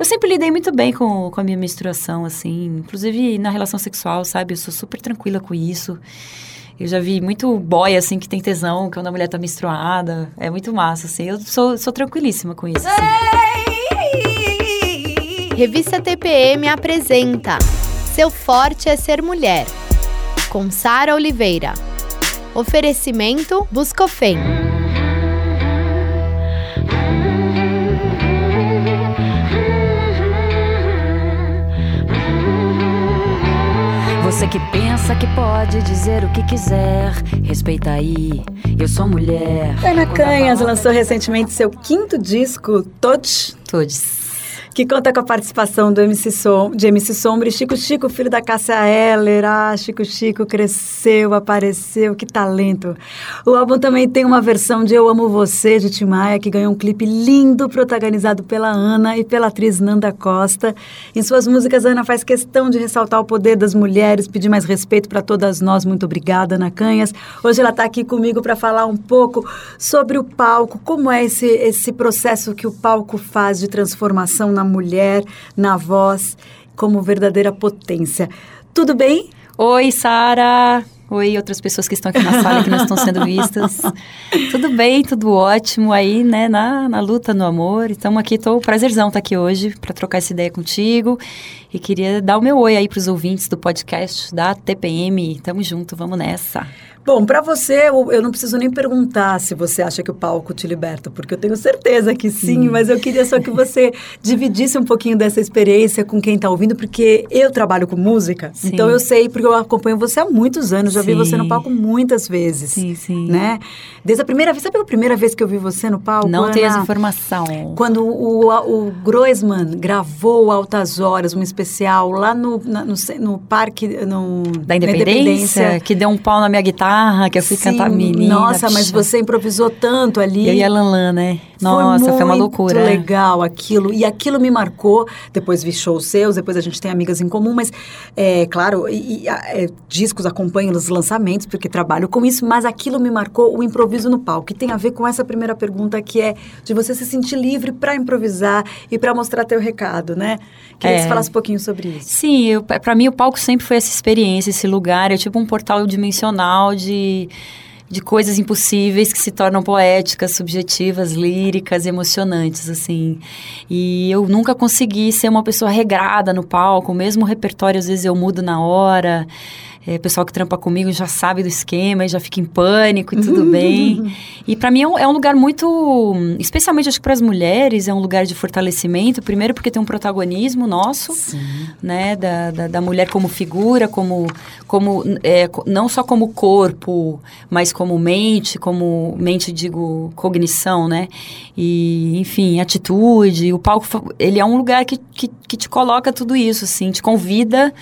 Eu sempre lidei muito bem com, com a minha menstruação, assim, inclusive na relação sexual, sabe? Eu sou super tranquila com isso. Eu já vi muito boy, assim, que tem tesão quando a mulher tá menstruada. É muito massa, assim. Eu sou, sou tranquilíssima com isso. Assim. Revista TPM apresenta Seu Forte é Ser Mulher, com Sara Oliveira. Oferecimento Buscofem. Você que pensa que pode dizer o que quiser, respeita aí, eu sou mulher. Ana Canhas lançou recentemente seu quinto disco, Todos. Todos que conta com a participação do MC Som, de MC Sombra e Chico Chico, filho da Cássia Heller. Ah, Chico Chico cresceu, apareceu, que talento. O álbum também tem uma versão de Eu Amo Você, de Tim Maia, que ganhou um clipe lindo, protagonizado pela Ana e pela atriz Nanda Costa. Em suas músicas, Ana faz questão de ressaltar o poder das mulheres, pedir mais respeito para todas nós. Muito obrigada, Ana Canhas. Hoje ela está aqui comigo para falar um pouco sobre o palco, como é esse, esse processo que o palco faz de transformação na na mulher, na voz, como verdadeira potência. Tudo bem? Oi, Sara. Oi, outras pessoas que estão aqui na sala que não estão sendo vistas. tudo bem, tudo ótimo aí, né? Na, na luta, no amor. Estamos aqui, tô prazerzão estar tá aqui hoje para trocar essa ideia contigo. E queria dar o meu oi aí para os ouvintes do podcast da TPM. Tamo junto, vamos nessa. Bom, para você, eu, eu, não preciso nem perguntar se você acha que o palco te liberta, porque eu tenho certeza que sim, mas eu queria só que você dividisse um pouquinho dessa experiência com quem está ouvindo, porque eu trabalho com música, sim. então eu sei, porque eu acompanho você há muitos anos, já sim. vi você no palco muitas vezes. Sim, sim. Né? Desde a primeira vez, sabe a primeira vez que eu vi você no palco? Não Ana? tenho essa informação. Quando o, o, o Groisman gravou Altas Horas, um especial lá no, na, no, no, parque no, da Independência, Independência, que deu um pau na minha guitarra guitarra, que eu fui Sim, cantar menina. Nossa, mas você improvisou tanto ali. Eu e a Lanlan, né? Nossa, foi, foi uma loucura. Muito legal aquilo. E aquilo me marcou. Depois vi shows seus, depois a gente tem amigas em comum, mas, é, claro, e, e é, discos acompanham os lançamentos, porque trabalho com isso, mas aquilo me marcou o improviso no palco. Que tem a ver com essa primeira pergunta, que é de você se sentir livre para improvisar e para mostrar teu recado, né? Queria é. que você falasse um pouquinho sobre isso. Sim, para mim o palco sempre foi essa experiência, esse lugar. É tipo um portal dimensional de de coisas impossíveis que se tornam poéticas, subjetivas, líricas, emocionantes, assim. E eu nunca consegui ser uma pessoa regrada no palco, mesmo o repertório às vezes eu mudo na hora é, pessoal que trampa comigo já sabe do esquema e já fica em pânico e tudo bem. E para mim é um, é um, lugar muito, especialmente acho que para as mulheres, é um lugar de fortalecimento. Primeiro porque tem um protagonismo nosso, Sim. né, da, da, da, mulher como figura, como, como é, não só como corpo, mas como mente, como mente digo cognição, né? E enfim, atitude. O palco ele é um lugar que, que, que te coloca tudo isso, assim, te convida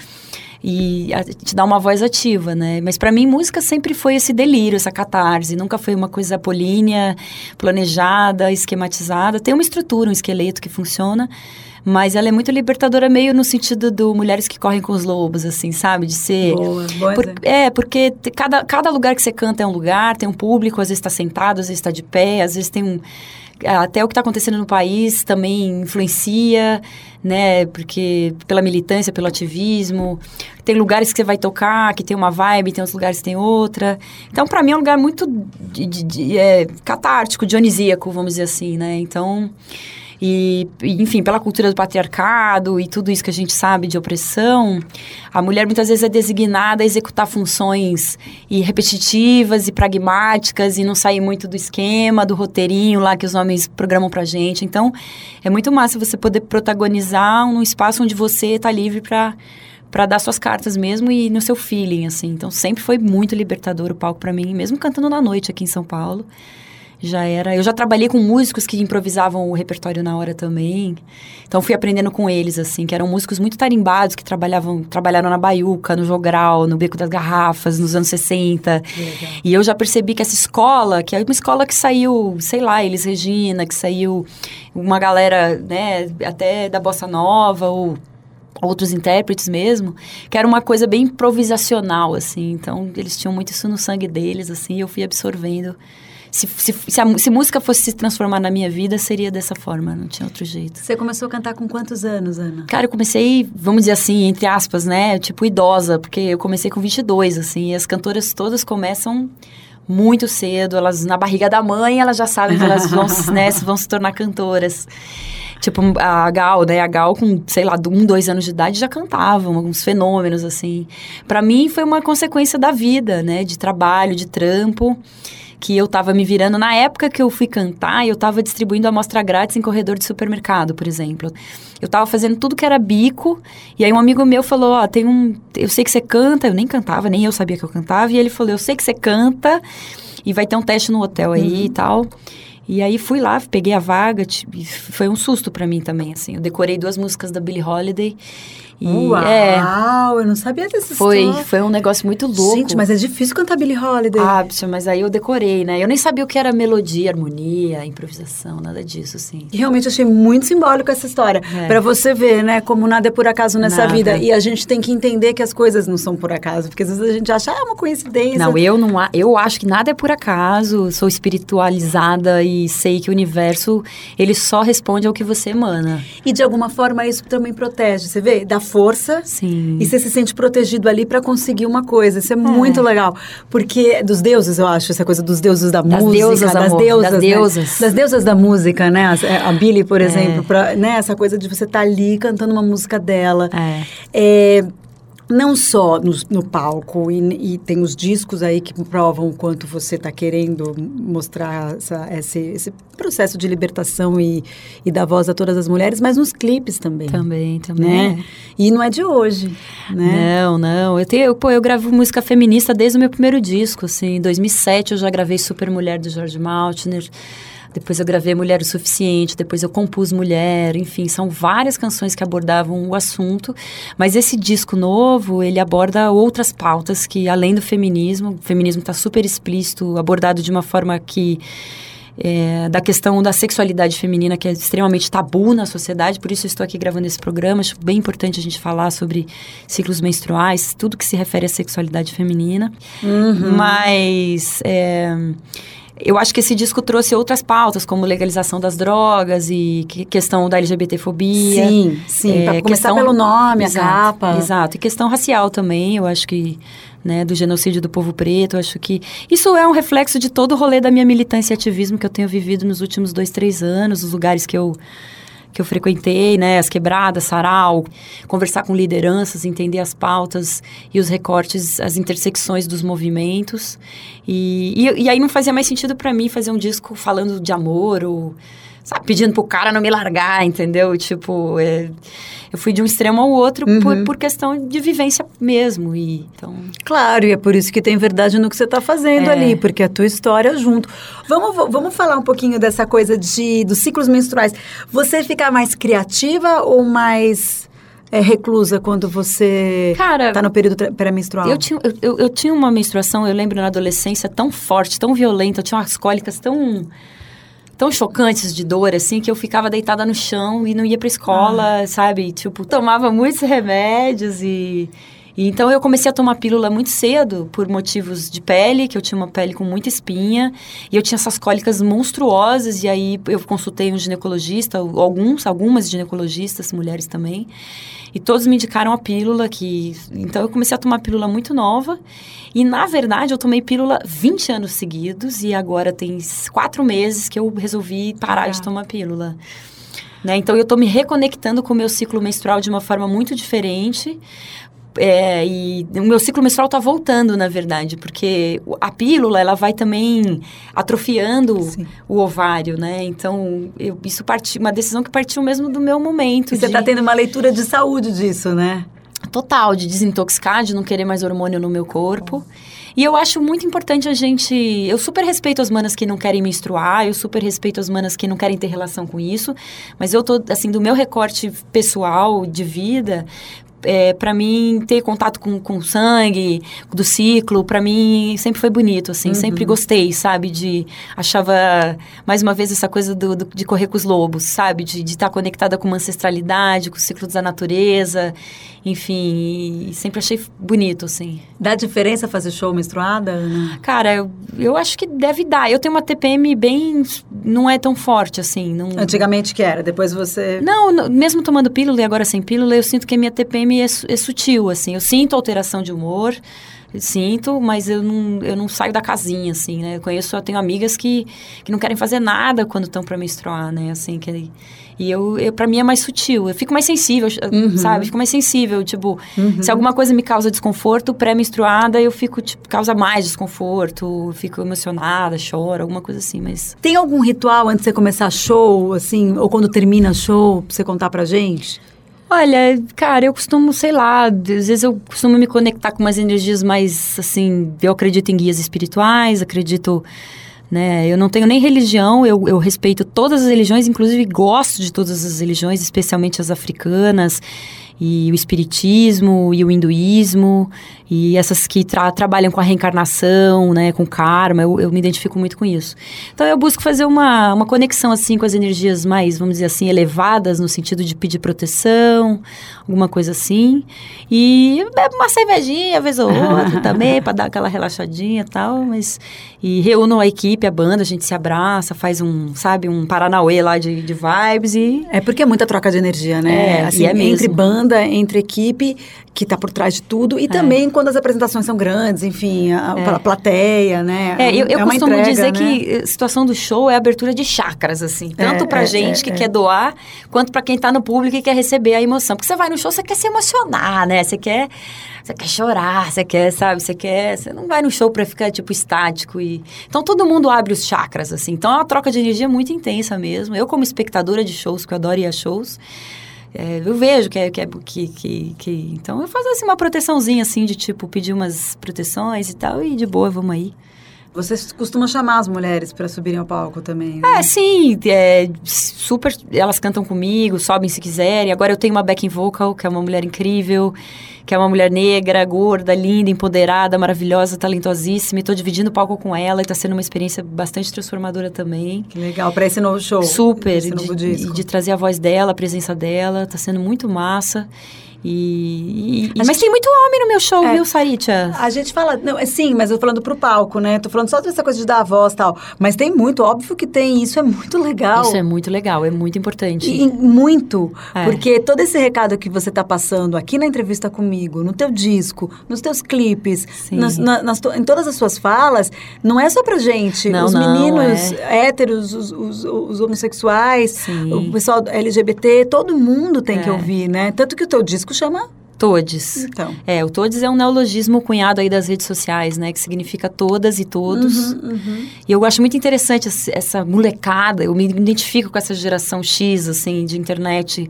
e a, te dá uma voz ativa, né? Mas para mim música sempre foi esse delírio, essa catarse, nunca foi uma coisa apolínea, planejada, esquematizada. Tem uma estrutura, um esqueleto que funciona, mas ela é muito libertadora meio no sentido do mulheres que correm com os lobos, assim, sabe? De ser... Boa, boa por, É, porque cada, cada lugar que você canta é um lugar, tem um público, às vezes está sentado, às vezes está de pé, às vezes tem um até o que está acontecendo no país também influencia, né? Porque pela militância, pelo ativismo, tem lugares que você vai tocar que tem uma vibe, tem outros lugares que tem outra. Então, para mim é um lugar muito de, de, de, é, catártico, dionisíaco, vamos dizer assim, né? Então e, enfim, pela cultura do patriarcado e tudo isso que a gente sabe de opressão, a mulher muitas vezes é designada a executar funções e repetitivas e pragmáticas e não sair muito do esquema, do roteirinho lá que os homens programam pra gente. Então, é muito massa você poder protagonizar num espaço onde você está livre para para dar suas cartas mesmo e no seu feeling, assim. Então, sempre foi muito libertador o palco para mim, mesmo cantando na noite aqui em São Paulo já era. Eu já trabalhei com músicos que improvisavam o repertório na hora também. Então fui aprendendo com eles assim, que eram músicos muito tarimbados que trabalhavam, trabalharam na baiuca, no jogral, no beco das garrafas, nos anos 60. Legal. E eu já percebi que essa escola, que é uma escola que saiu, sei lá, Elis Regina, que saiu uma galera, né, até da bossa nova ou outros intérpretes mesmo, que era uma coisa bem improvisacional assim. Então eles tinham muito isso no sangue deles assim, e eu fui absorvendo se, se, se, a, se música fosse se transformar na minha vida, seria dessa forma, não tinha outro jeito. Você começou a cantar com quantos anos, Ana? Cara, eu comecei, vamos dizer assim, entre aspas, né? Tipo, idosa, porque eu comecei com 22, assim, e as cantoras todas começam muito cedo, elas na barriga da mãe, elas já sabem que elas vão, né, vão se tornar cantoras. Tipo, a Gal, né? A Gal com, sei lá, um, dois anos de idade já cantava, alguns fenômenos, assim. para mim foi uma consequência da vida, né? De trabalho, de trampo que eu estava me virando. Na época que eu fui cantar, eu estava distribuindo amostra grátis em corredor de supermercado, por exemplo. Eu estava fazendo tudo que era bico, e aí um amigo meu falou: Ó, oh, tem um. Eu sei que você canta, eu nem cantava, nem eu sabia que eu cantava, e ele falou: Eu sei que você canta, e vai ter um teste no hotel aí uhum. e tal. E aí fui lá, peguei a vaga, e foi um susto para mim também, assim. Eu decorei duas músicas da Billie Holiday e, Uau, é, eu não sabia dessa foi, história. Foi um negócio muito louco. Gente, mas é difícil cantar Billie Holiday. Ah, mas aí eu decorei, né? Eu nem sabia o que era melodia, harmonia, improvisação, nada disso, assim. E realmente achei muito simbólico essa história. É. para você ver, né, como nada é por acaso nessa nada. vida. E a gente tem que entender que as coisas não são por acaso, porque às vezes a gente acha, ah, é uma coincidência. Não, eu não eu acho que nada é por acaso, sou espiritualizada e sei que o universo, ele só responde ao que você emana. E de alguma forma isso também protege, você vê? Da força. Sim. E você se sente protegido ali para conseguir uma coisa. Isso é, é, muito legal. Porque dos deuses, eu acho, essa coisa dos deuses da das música. Deusas, das amor, deusas, das né? deusas. Das deusas da música, né? A, a Billy, por é. exemplo, pra, né? essa coisa de você estar tá ali cantando uma música dela. É. não só no, no palco, e, e, tem os discos aí que provam o quanto você está querendo mostrar essa, esse, esse, processo de libertação e, e dar voz a todas as mulheres, mas nos clipes também. Também, também. Né? E não é de hoje, né? Não, não. Eu, tenho, eu, pô, eu gravo música feminista desde o meu primeiro disco, assim. Em 2007 eu já gravei Super Mulher, do George Maltner. Depois eu gravei Mulher o Suficiente, depois eu compus Mulher, enfim, são várias canções que abordavam o assunto, mas esse disco novo, ele aborda outras pautas que além do feminismo, o feminismo está super explícito, abordado de uma forma que é, da questão da sexualidade feminina, que é extremamente tabu na sociedade, por isso eu estou aqui gravando esse programa. Acho bem importante a gente falar sobre ciclos menstruais, tudo que se refere à sexualidade feminina. Uhum. Mas. É, eu acho que esse disco trouxe outras pautas, como legalização das drogas e que, questão da LGBTfobia. Sim, sim. É, começar questão, pelo nome, exato, a capa. Exato. E questão racial também, eu acho que... Né, do genocídio do povo preto, eu acho que isso é um reflexo de todo o rolê da minha militância e ativismo que eu tenho vivido nos últimos dois, três anos, os lugares que eu que eu frequentei, né, as quebradas, sarau, conversar com lideranças, entender as pautas e os recortes, as intersecções dos movimentos. E, e, e aí não fazia mais sentido para mim fazer um disco falando de amor ou sabe, pedindo pro cara não me largar, entendeu? Tipo, é, eu fui de um extremo ao outro uhum. por, por, questão de vivência mesmo. E, então... Claro, e é por isso que tem verdade no que você está fazendo é. ali, porque a tua história junto. Vamos, vamos falar um pouquinho dessa coisa de, dos ciclos menstruais. Você fica mais criativa ou mais é, reclusa quando você está no período pré-menstrual? Eu tinha, eu, eu, eu, tinha uma menstruação, eu lembro na adolescência, tão forte, tão violenta, eu tinha umas cólicas tão tão chocantes de dor, assim, que eu ficava deitada no chão e não ia pra escola, ah. sabe? Tipo, tomava muitos remédios e... E então eu comecei a tomar pílula muito cedo por motivos de pele, que eu tinha uma pele com muita espinha, e eu tinha essas cólicas monstruosas, e aí eu consultei um ginecologista, alguns, algumas ginecologistas, mulheres também, e todos me indicaram a pílula que então eu comecei a tomar pílula muito nova, e na verdade eu tomei pílula 20 anos seguidos e agora tem quatro meses que eu resolvi parar ah. de tomar pílula. Né? Então eu estou me reconectando com o meu ciclo menstrual de uma forma muito diferente, é, e o meu ciclo menstrual está voltando, na verdade, porque a pílula, ela vai também atrofiando Sim. o ovário, né? Então, eu, isso partiu, uma decisão que partiu mesmo do meu momento. E de... você está tendo uma leitura de saúde disso, né? Total, de desintoxicar, de não querer mais hormônio no meu corpo. E eu acho muito importante a gente. Eu super respeito as manas que não querem menstruar, eu super respeito as manas que não querem ter relação com isso, mas eu tô, assim, do meu recorte pessoal de vida, é, para mim, ter contato com, com o sangue, do ciclo, para mim sempre foi bonito, assim. Uhum. Sempre gostei, sabe? De... Achava, mais uma vez, essa coisa do, do de correr com os lobos, sabe? De estar tá conectada com uma ancestralidade, com os ciclos da natureza. Enfim, sempre achei bonito, assim. Dá diferença fazer show menstruada? Cara, eu, eu acho que deve dar. Eu tenho uma TPM bem... Não é tão forte, assim. Não... Antigamente que era, depois você... Não, mesmo tomando pílula e agora sem pílula, eu sinto que a minha TPM é, é sutil, assim. Eu sinto alteração de humor, sinto, mas eu não, eu não saio da casinha, assim, né? Eu conheço, eu tenho amigas que, que não querem fazer nada quando estão para menstruar, né? Assim, que... E eu, eu para mim é mais sutil, eu fico mais sensível, uhum. sabe? Fico mais sensível, tipo, uhum. se alguma coisa me causa desconforto, pré-menstruada, eu fico, tipo, causa mais desconforto, fico emocionada, choro, alguma coisa assim, mas... Tem algum ritual antes de você começar show, assim, ou quando termina show, pra você contar pra gente? Olha, cara, eu costumo, sei lá, às vezes eu costumo me conectar com umas energias mais, assim, eu acredito em guias espirituais, acredito, né, eu não tenho nem religião, eu, eu respeito todas as religiões, inclusive gosto de todas as religiões, especialmente as africanas, e o espiritismo e o hinduísmo e essas que tra trabalham com a reencarnação, né, com karma, eu, eu, me identifico muito com isso. Então eu busco fazer uma, uma conexão assim com as energias mais, vamos dizer assim, elevadas no sentido de pedir proteção, alguma coisa assim. E bebo uma cervejinha, vez ou outra também, para dar aquela relaxadinha e tal, mas e reúno a equipe, a banda, a gente se abraça, faz um, sabe, um paranauê lá de, de vibes e É porque é muita troca de energia, né? É, assim, é entre banda, entre equipe que está por trás de tudo e é. também quando as apresentações são grandes, enfim, a, é. a plateia, né? É, eu, eu é costumo entrega, dizer né? que a situação do show é a abertura de chakras, assim. Tanto é, pra é, gente que quer doar, quanto para quem está no público e quer receber a emoção. Porque você vai no show, você quer se emocionar, né? Você quer, você quer chorar, você quer, sabe? Você quer... Você não vai no show para ficar, tipo, estático e... Então, todo mundo abre os chakras, assim. Então, é uma troca de energia muito intensa mesmo. Eu, como espectadora de shows, que eu adoro ir a shows é, eu vejo que é, que, é, que, que, que, Então, eu faço assim uma proteçãozinha, assim, de tipo, pedir umas proteções e tal, e de boa, vamos aí. Você costuma chamar as mulheres para subirem ao palco também? Né? É, sim. É, super. Elas cantam comigo, sobem se quiserem. Agora eu tenho uma backing vocal, que é uma mulher incrível que é uma mulher negra, gorda, linda, empoderada, maravilhosa, talentosíssima. E tô dividindo o palco com ela e tá sendo uma experiência bastante transformadora também. Que legal, para esse novo show. Super. Esse novo de, disco. de trazer a voz dela, a presença dela. Tá sendo muito massa. E, e mas gente, tem muito homem no meu show, é, viu, Saritia? A gente fala, não, é, sim, mas eu tô falando pro palco, né? Tô falando só dessa coisa de dar a voz e tal. Mas tem muito, óbvio que tem, isso é muito legal. Isso é muito legal, é muito importante. E, muito, é. porque todo esse recado que você tá passando aqui na entrevista comigo, no teu disco, nos teus clipes, nas, na, nas, em todas as suas falas, não é só pra gente. Não, os não, meninos é. héteros, os, os, os homossexuais, sim. o pessoal LGBT, todo mundo tem que é. ouvir, né? Tanto que o teu disco chama Todes. Então. É, o Todes é um neologismo cunhado aí das redes sociais, né? Que significa todas e todos. Uhum, uhum. E eu acho muito interessante essa molecada. Eu me identifico com essa geração X, assim, de internet,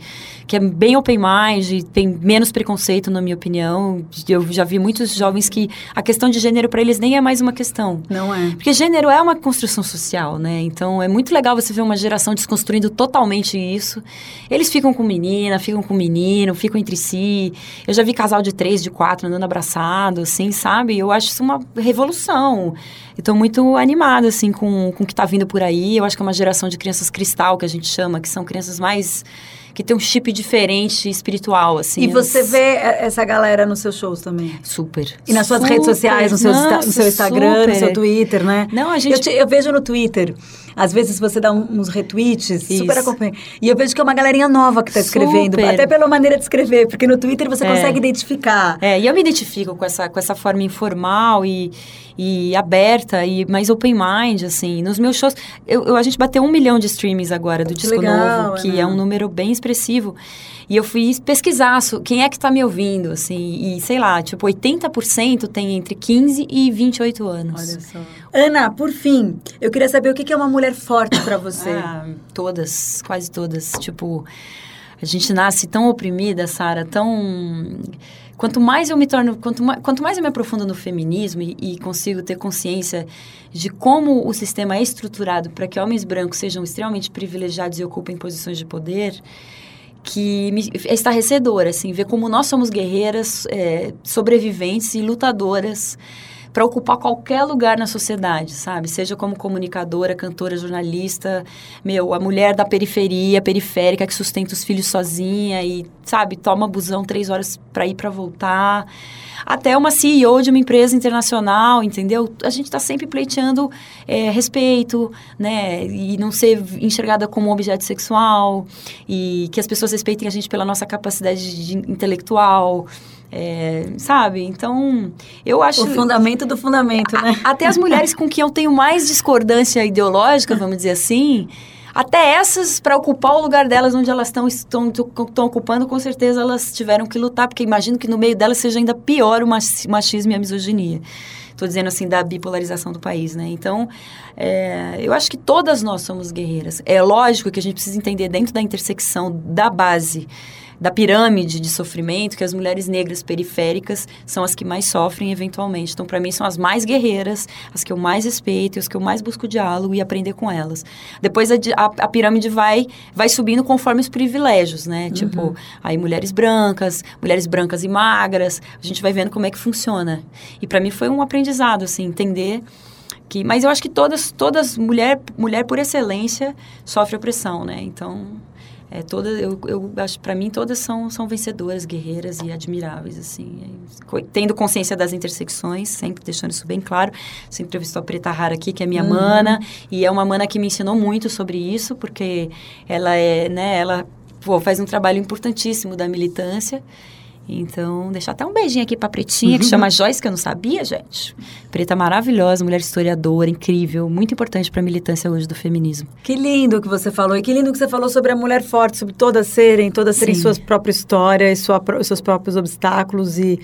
que é bem open mind, tem menos preconceito, na minha opinião. Eu já vi muitos jovens que a questão de gênero para eles nem é mais uma questão. Não é. Porque gênero é uma construção social, né? Então é muito legal você ver uma geração desconstruindo totalmente isso. Eles ficam com menina, ficam com menino, ficam entre si. Eu já vi casal de três, de quatro andando abraçado, assim, sabe? Eu acho isso uma revolução. Estou muito animada, assim, com, com o que está vindo por aí. Eu acho que é uma geração de crianças cristal, que a gente chama, que são crianças mais que tem um chip diferente espiritual, assim. E você vê essa galera nos seus shows também? Super. E nas suas super. redes sociais, no seu, Nossa, no seu Instagram, super. no seu Twitter, né? Não, a gente... Eu, te, eu vejo no Twitter às vezes você dá uns retweets, Isso. super acompanha. E eu vejo que é uma galerinha nova que escrevendo, super. até pela maneira de escrever, porque no Twitter você é. consegue identificar. É, e eu me identifico com essa, com essa forma informal e, e aberta, e mais open mind, assim. Nos meus shows, eu, eu a gente bateu um milhão de streams agora do que disco legal, novo, que é, é um número bem expressivo. E eu fui pesquisar quem é que está me ouvindo, assim, e sei lá, tipo, 80% tem entre 15 e 28 anos. Olha só. Ana, por fim, eu queria saber o que é uma mulher forte para você. ah, todas, quase todas. Tipo, a gente nasce tão oprimida, Sara, tão quanto mais eu me torno, quanto mais, quanto mais eu me aprofundo no feminismo e, e consigo ter consciência de como o sistema é estruturado para que homens brancos sejam extremamente privilegiados e ocupem posições de poder, que me, é estarrecedora, assim, ver como nós somos guerreiras, é, sobreviventes e lutadoras para ocupar qualquer lugar na sociedade, sabe? Seja como comunicadora, cantora, jornalista, meu, a mulher da periferia, periférica, que sustenta os filhos sozinha e, sabe, toma busão três horas para ir para voltar. Até uma CEO de uma empresa internacional, entendeu? A gente está sempre pleiteando é, respeito, né? E não ser enxergada como objeto sexual. E que as pessoas respeitem a gente pela nossa capacidade de, intelectual. É, sabe? Então, eu acho. O fundamento do fundamento, né? Até as mulheres com quem eu tenho mais discordância ideológica, vamos dizer assim. Até essas, para ocupar o lugar delas onde elas estão, estão, estão ocupando, com certeza elas tiveram que lutar, porque imagino que no meio delas seja ainda pior o machismo e a misoginia. Estou dizendo assim, da bipolarização do país, né? Então, é, eu acho que todas nós somos guerreiras. É lógico que a gente precisa entender dentro da intersecção da base da pirâmide de sofrimento, que as mulheres negras periféricas são as que mais sofrem eventualmente. Então, para mim, são as mais guerreiras, as que eu mais respeito, as que eu mais busco diálogo e aprender com elas. Depois, a, a, a pirâmide vai, vai subindo conforme os privilégios, né? Uhum. Tipo, aí mulheres brancas, mulheres brancas e magras, a gente vai vendo como é que funciona. E para mim foi um aprendizado, assim, entender que, mas eu acho que todas, todas mulher, mulher por excelência sofre opressão, né? Então, é, toda, eu, eu acho para mim todas são, são vencedoras, guerreiras e admiráveis assim. É, tendo consciência das intersecções, sempre deixando isso bem claro. Você entrevistou a Preta Rara aqui, que é minha uhum. mana, e é uma mana que me ensinou muito sobre isso, porque ela é, né, ela pô, faz um trabalho importantíssimo da militância. Então, deixar até um beijinho aqui pra Pretinha, uhum. que chama Joyce, que eu não sabia, gente. Preta maravilhosa, mulher historiadora, incrível, muito importante pra militância hoje do feminismo. Que lindo que você falou. E que lindo que você falou sobre a mulher forte, sobre todas serem, todas terem suas próprias histórias, sua, seus próprios obstáculos e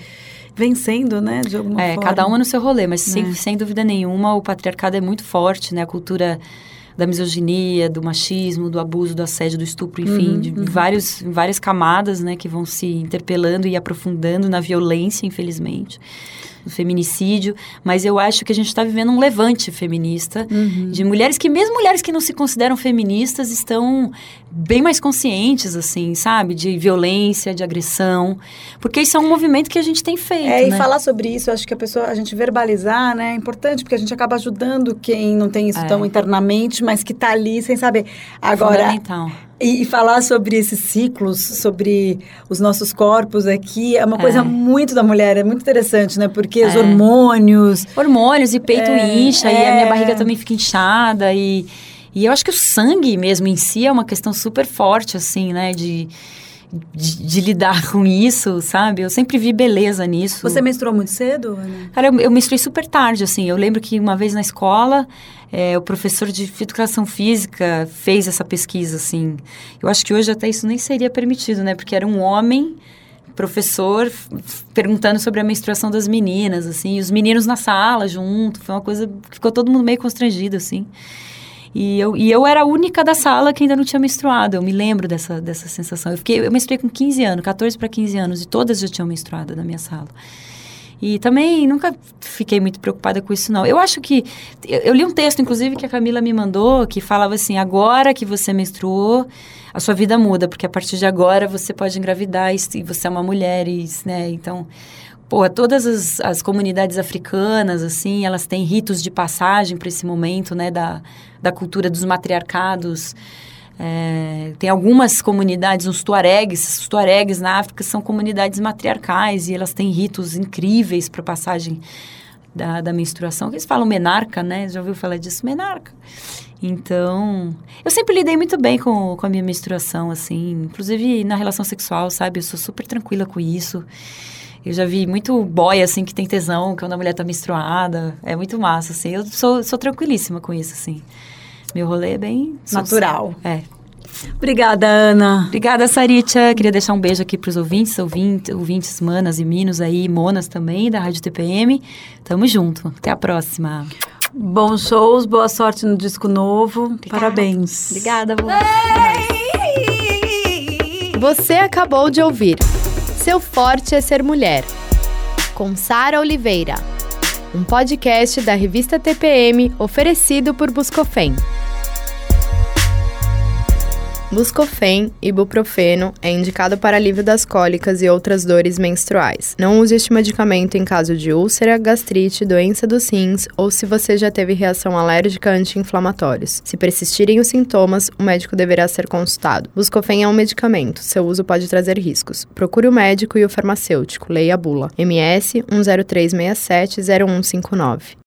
vencendo, né, de alguma é, forma. cada uma no seu rolê, mas é. sem, sem dúvida nenhuma o patriarcado é muito forte, né, a cultura da misoginia, do machismo, do abuso, do assédio, do estupro, enfim, uhum, de uhum. Vários, várias camadas, né, que vão se interpelando e aprofundando na violência, infelizmente do feminicídio, mas eu acho que a gente está vivendo um levante feminista uhum. de mulheres que, mesmo mulheres que não se consideram feministas, estão bem mais conscientes, assim, sabe? De violência, de agressão, porque isso é um movimento que a gente tem feito. É, né? e falar sobre isso, acho que a pessoa, a gente verbalizar, né, é importante, porque a gente acaba ajudando quem não tem isso é. tão internamente, mas que está ali sem saber. Agora. Fundamental e, e, falar sobre esses ciclos, sobre os nossos corpos aqui, é uma coisa é. muito da mulher, é muito interessante, né? Porque é. os hormônios. Hormônios e peito é, incha, e a minha é. barriga também fica inchada, e, e eu acho que o sangue mesmo em si é uma questão super forte, assim, né? De. De, de, lidar com isso, sabe? Eu sempre vi beleza nisso. Você menstruou muito cedo, Ana? Cara, eu, eu menstruei super tarde, assim. Eu lembro que uma vez na escola, é, o professor de educação física fez essa pesquisa, assim. Eu acho que hoje até isso nem seria permitido, né? Porque era um homem professor perguntando sobre a menstruação das meninas, assim, e os meninos na sala junto, foi uma coisa que ficou todo mundo meio constrangido, assim. E eu, e eu era a única da sala que ainda não tinha menstruado, eu me lembro dessa, dessa sensação. Eu, fiquei, eu menstruei com 15 anos, 14 para 15 anos, e todas já tinham menstruado na minha sala. E também nunca fiquei muito preocupada com isso, não. Eu acho que. Eu, eu, li um texto, inclusive, que a Camila me mandou, que falava assim: agora que você menstruou, a sua vida muda, porque a partir de agora você pode engravidar e, e você é uma mulher, e, né? Então. Pô, todas as, as comunidades africanas, assim, elas têm ritos de passagem para esse momento, né, da, da cultura dos matriarcados. É, tem algumas comunidades, os tuaregs, os tuaregs na África são comunidades matriarcais e elas têm ritos incríveis para passagem da, da menstruação. Eles falam menarca, né? Já ouviu falar disso? Menarca. Então, eu sempre lidei muito bem com, com a minha menstruação, assim, inclusive na relação sexual, sabe? Eu sou super tranquila com isso. Eu já vi muito boy, assim, que tem tesão quando a mulher tá menstruada. É muito massa, assim. Eu sou, sou tranquilíssima com isso, assim. Meu rolê é bem... Natural. É. Obrigada, Ana. Obrigada, Saritia. Queria deixar um beijo aqui para os ouvintes, ouvintes, ouvintes, manas e minos aí, monas também, da Rádio TPM. Tamo junto. Até a próxima. Bons shows, boa sorte no disco novo. Obrigada. Parabéns. Obrigada. Você acabou de ouvir Seu Forte é Ser Mulher, com Sara Oliveira um podcast da revista TPM oferecido por Buscofem. Buscofen, ibuprofeno, é indicado para alívio das cólicas e outras dores menstruais. Não use este medicamento em caso de úlcera, gastrite, doença dos rins ou se você já teve reação alérgica anti-inflamatórios. Se persistirem os sintomas, o médico deverá ser consultado. Buscofen é um medicamento, seu uso pode trazer riscos. Procure o médico e o farmacêutico, leia a bula. MS 10367 0159.